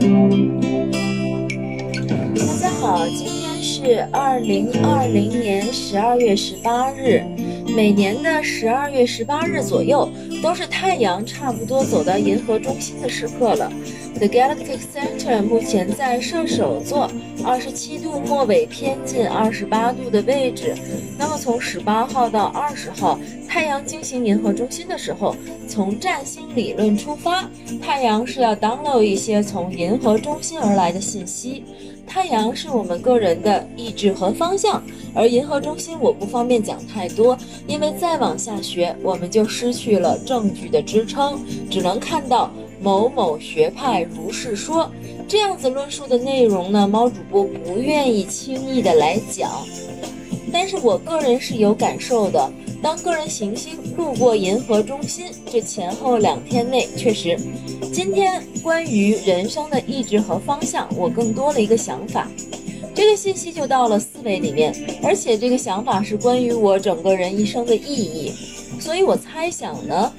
大家好今天是二零二零年十二月十八日每年的十二月十八日左右都是太阳差不多走到银河中心的时刻了。The galactic center 目前在射手座二十七度末尾偏近二十八度的位置。那么从十八号到二十号，太阳经行银河中心的时候，从占星理论出发，太阳是要 download 一些从银河中心而来的信息。太阳是我们个人的意志和方向，而银河中心我不方便讲太多，因为再往下学我们就失去了证据的支撑，只能看到某某学派如是说这样子论述的内容呢。猫主播不愿意轻易的来讲，但是我个人是有感受的。当个人行星路过银河中心，这前后两天内确实。今天关于人生的意志和方向，我更多了一个想法。这个信息就到了思维里面，而且这个想法是关于我整个人一生的意义。所以我猜想呢，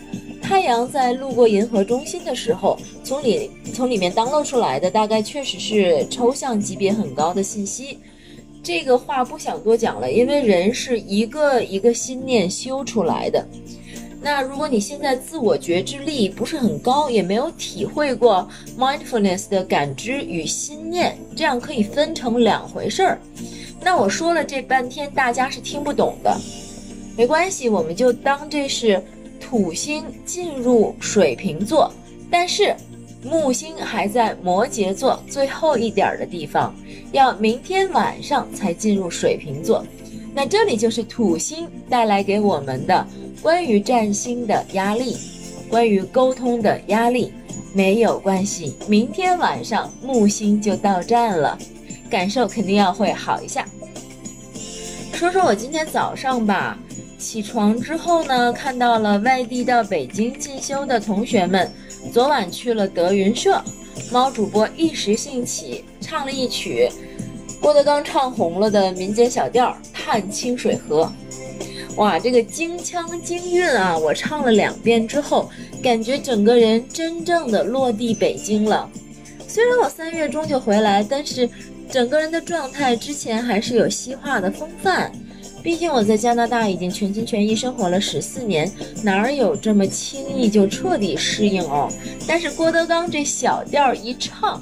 太阳在路过银河中心的时候，从里从里面当露出来的，大概确实是抽象级别很高的信息。这个话不想多讲了，因为人是一个一个心念修出来的。那如果你现在自我觉知力不是很高，也没有体会过 mindfulness 的感知与心念，这样可以分成两回事儿。那我说了这半天，大家是听不懂的，没关系，我们就当这是土星进入水瓶座，但是。木星还在摩羯座最后一点的地方，要明天晚上才进入水瓶座。那这里就是土星带来给我们的关于占星的压力，关于沟通的压力。没有关系，明天晚上木星就到站了，感受肯定要会好一下。说说我今天早上吧，起床之后呢，看到了外地到北京进修的同学们。昨晚去了德云社，猫主播一时兴起唱了一曲郭德纲唱红了的民间小调《探清水河》。哇，这个京腔京韵啊！我唱了两遍之后，感觉整个人真正的落地北京了。虽然我三月中就回来，但是整个人的状态之前还是有西化的风范。毕竟我在加拿大已经全心全意生活了十四年，哪儿有这么轻易就彻底适应哦？但是郭德纲这小调一唱，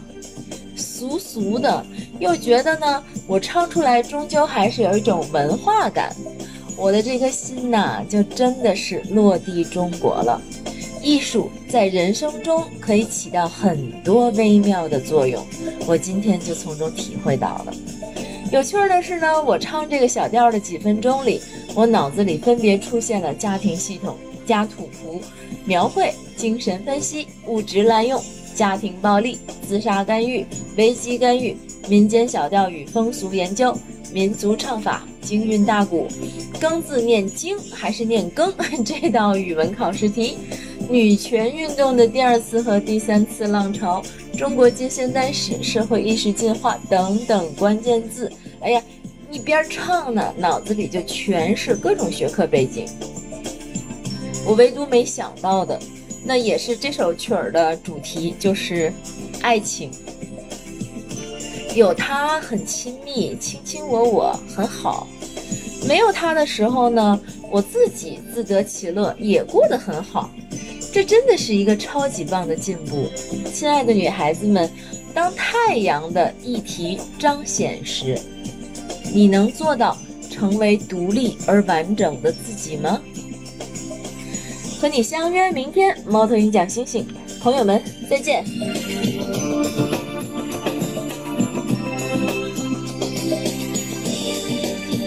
俗俗的，又觉得呢，我唱出来终究还是有一种文化感，我的这颗心呐，就真的是落地中国了。艺术在人生中可以起到很多微妙的作用，我今天就从中体会到了。有趣的是呢，我唱这个小调的几分钟里，我脑子里分别出现了家庭系统、家土谱、描绘、精神分析、物质滥用、家庭暴力、自杀干预、危机干预、民间小调与风俗研究、民族唱法、京韵大鼓、庚字念经还是念庚 这道语文考试题、女权运动的第二次和第三次浪潮。中国近现代史、社会意识进化等等关键字，哎呀，一边唱呢，脑子里就全是各种学科背景。我唯独没想到的，那也是这首曲儿的主题，就是爱情。有他很亲密，卿卿我我很好；没有他的时候呢，我自己自得其乐，也过得很好。这真的是一个超级棒的进步，亲爱的女孩子们，当太阳的议题彰显时，你能做到成为独立而完整的自己吗？和你相约明天，猫头鹰讲星星，朋友们再见。